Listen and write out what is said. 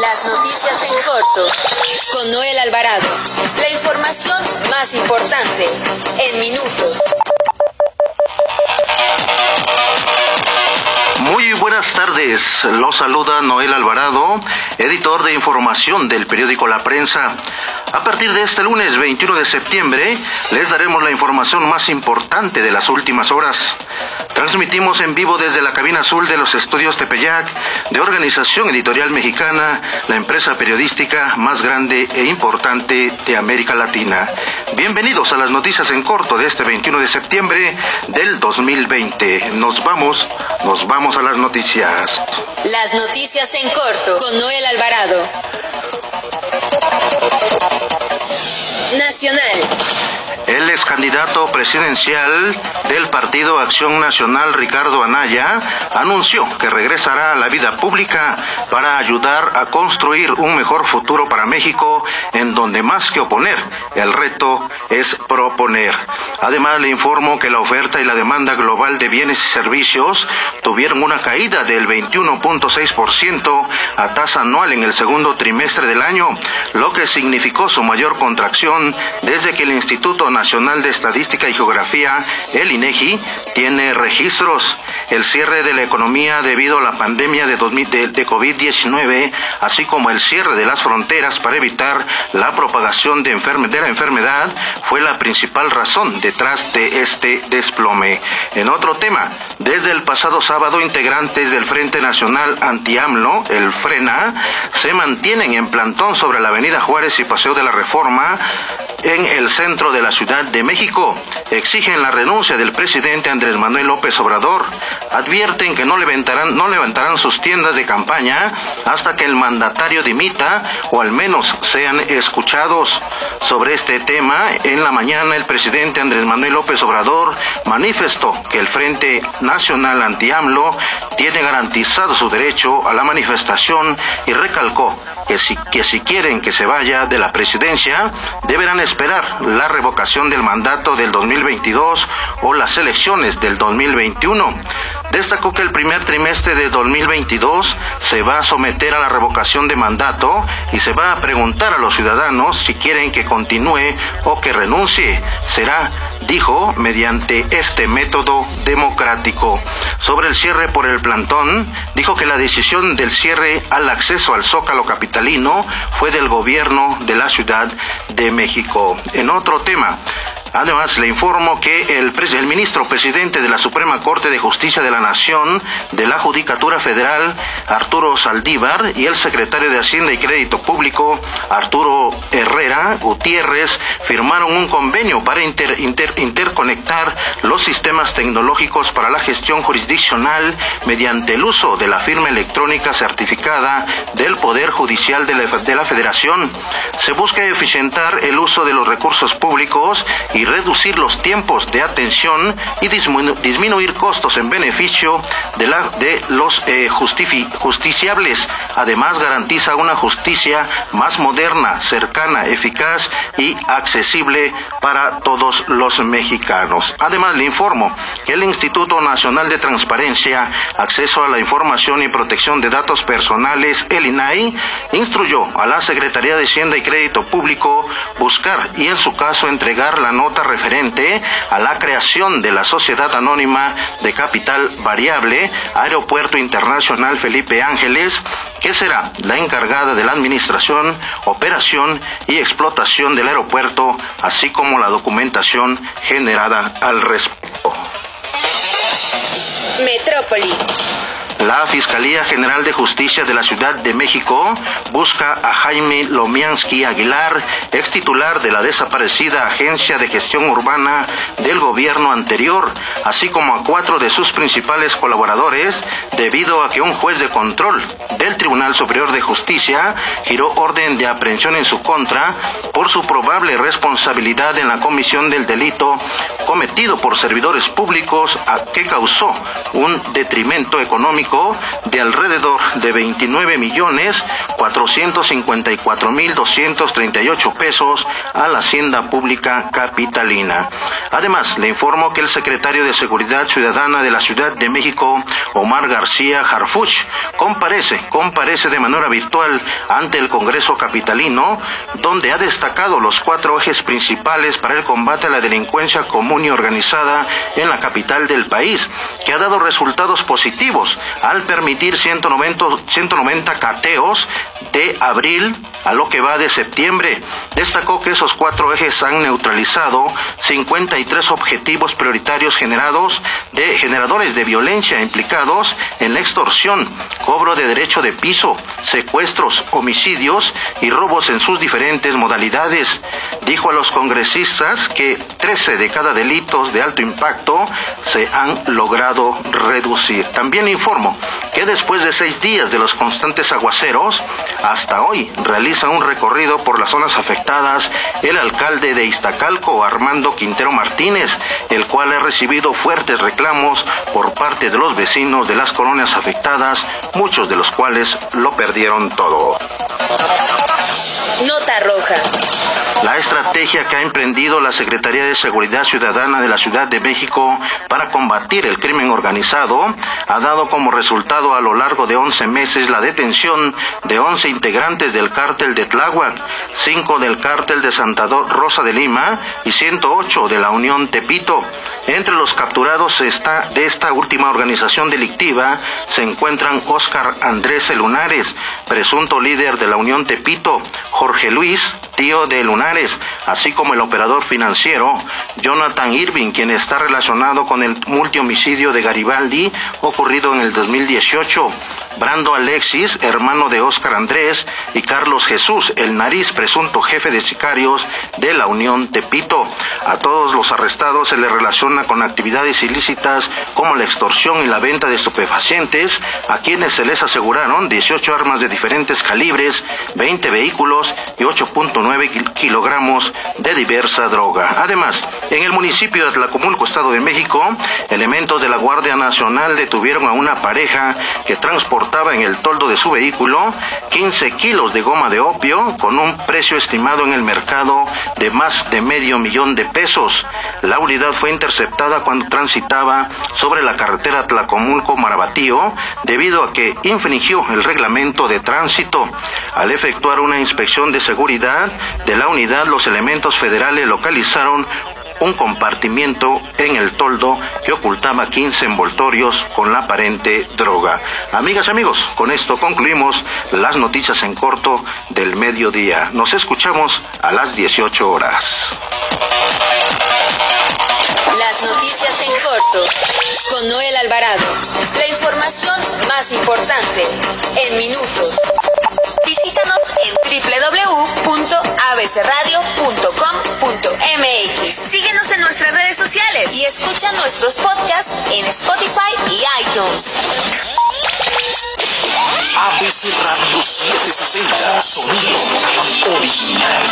Las noticias en corto con Noel Alvarado. La información más importante en minutos. Muy buenas tardes, los saluda Noel Alvarado, editor de información del periódico La Prensa. A partir de este lunes 21 de septiembre les daremos la información más importante de las últimas horas. Transmitimos en vivo desde la cabina azul de los estudios Tepeyac de Organización Editorial Mexicana, la empresa periodística más grande e importante de América Latina. Bienvenidos a las noticias en corto de este 21 de septiembre del 2020. Nos vamos, nos vamos a las noticias. Las noticias en corto con Noel Alvarado. Nacional. El ex candidato presidencial del Partido Acción Nacional, Ricardo Anaya, anunció que regresará a la vida pública para ayudar a construir un mejor futuro para México, en donde más que oponer, el reto es proponer. Además, le informo que la oferta y la demanda global de bienes y servicios tuvieron una caída del 21.6% a tasa anual en el segundo trimestre del año, lo que significó su mayor contracción desde que el Instituto Nacional de Estadística y Geografía, el INEGI, tiene registros. El cierre de la economía debido a la pandemia de, de COVID-19, así como el cierre de las fronteras para evitar la propagación de, de la enfermedad, fue la principal razón detrás de este desplome. En otro tema, desde el pasado sábado, integrantes del Frente Nacional Anti-AMLO, el FRENA, se mantienen en plantón sobre la Avenida Juárez y Paseo de la Reforma en el centro de la Ciudad de México. Exigen la renuncia del presidente Andrés Manuel López Obrador. Advierten que no levantarán, no levantarán sus tiendas de campaña hasta que el mandatario dimita o al menos sean escuchados. Sobre este tema, en la mañana el presidente Andrés Manuel López Obrador manifestó que el Frente Nacional Anti-AMLO tiene garantizado su derecho a la manifestación y recalcó que si, que si quieren que se vaya de la presidencia, deberán esperar la revocación del mandato del 2022 o las elecciones del 2021. Destacó que el primer trimestre de 2022 se va a someter a la revocación de mandato y se va a preguntar a los ciudadanos si quieren que continúe o que renuncie. Será, dijo, mediante este método democrático. Sobre el cierre por el plantón, dijo que la decisión del cierre al acceso al Zócalo capitalino fue del gobierno de la Ciudad de México. En otro tema, Además, le informo que el, ministro presidente de la Suprema Corte de Justicia de la Nación, de la Judicatura Federal, Arturo Saldívar, y el secretario de Hacienda y Crédito Público, Arturo Herrera Gutiérrez, firmaron un convenio para interconectar los sistemas tecnológicos para la gestión jurisdiccional mediante el uso de la firma electrónica certificada del Poder Judicial de la, de la Federación. Se busca eficientar el uso de los recursos públicos y reducir los tiempos de atención y disminuir costos en beneficio de los eh, justiciables. Además, garantiza una justicia más moderna, cercana, eficaz y accesible para todos los mexicanos. Además, le informo que el Instituto Nacional de Transparencia, Acceso a la Información y Protección de Datos Personales, el INAI, instruyó a la Secretaría de Hacienda y Crédito Público buscar y en su caso entregar la nota referente a la creación de la Sociedad Anónima de Capital Variable Aeropuerto Internacional Felipe Ángeles, que será la encargada de la administración, operación y explotación del aeropuerto, así como la documentación generada al respecto. Metrópoli. La Fiscalía General de Justicia de la Ciudad de México busca a Jaime Lomiansky Aguilar, ex titular de la desaparecida Agencia de Gestión Urbana del gobierno anterior, así como a cuatro de sus principales colaboradores, debido a que un juez de control del Tribunal Superior de Justicia giró orden de aprehensión en su contra por su probable responsabilidad en la comisión del delito cometido por servidores públicos a que causó un detrimento económico De alrededor de 29 millones 454 mil 238 pesos a la Hacienda Pública Capitalina. Además, le informo que el secretario de Seguridad Ciudadana de la Ciudad de México, Omar García Harfuch, comparece, comparece de manera virtual ante el Congreso Capitalino, donde ha destacado los cuatro ejes principales para el combate a la delincuencia común y organizada en la capital del país, que ha dado resultados positivos al permitir 190, 190 cateos de abril a lo que va de septiembre. Destacó que esos cuatro ejes han neutralizado 53 objetivos prioritarios generados de generadores de violencia implicados en la extorsión, cobro de derecho de piso, secuestros, homicidios y robos en sus diferentes modalidades. Dijo a los congresistas que 13 de cada delitos de alto impacto se han logrado reducir. También informo que después de seis días de los constantes aguaceros, hasta hoy realiza un recorrido por las zonas afectadas el alcalde de Iztacalco, Armando Quintero Martínez, el cual ha recibido fuertes reclamos por parte de los vecinos de las colonias afectadas, muchos de los cuales lo perdieron todo. Nota roja. La estrategia que ha emprendido la Secretaría de Seguridad Ciudadana de la Ciudad de México para combatir el crimen organizado ha dado como resultado a lo largo de 11 meses la detención de 11 integrantes del cártel de Tláhuac, 5 del cártel de Santa Rosa de Lima y 108 de la Unión Tepito. Entre los capturados está, de esta última organización delictiva se encuentran Óscar Andrés Lunares, presunto líder de la Unión Tepito, Jorge Luis, tío de Lunares, así como el operador financiero Jonathan Irving, quien está relacionado con el multihomicidio de Garibaldi ocurrido en el 2018. Brando Alexis, hermano de Óscar Andrés, y Carlos Jesús, el nariz, presunto jefe de sicarios de la Unión Tepito. A todos los arrestados se les relaciona con actividades ilícitas como la extorsión y la venta de estupefacientes, a quienes se les aseguraron 18 armas de diferentes calibres, 20 vehículos y 8.9 kilogramos de diversa droga. Además, en el municipio de Atlacomulco, Estado de México, elementos de la Guardia Nacional detuvieron a una pareja que transportaba en el toldo de su vehículo 15 kilos de goma de opio con un precio estimado en el mercado de más de medio millón de pesos. La unidad fue interceptada cuando transitaba sobre la carretera Tlacomulco-Marabatío debido a que infringió el reglamento de tránsito. Al efectuar una inspección de seguridad de la unidad, los elementos federales localizaron un compartimiento en el toldo que ocultaba 15 envoltorios con la aparente droga. Amigas y amigos, con esto concluimos las noticias en corto del mediodía. Nos escuchamos a las 18 horas. Las noticias en corto con Noel Alvarado. La información más importante en minutos. Visítanos en www.abcradio.com.mx. nuestros podcasts en Spotify y iTunes. ABC Radio 760, sonido original.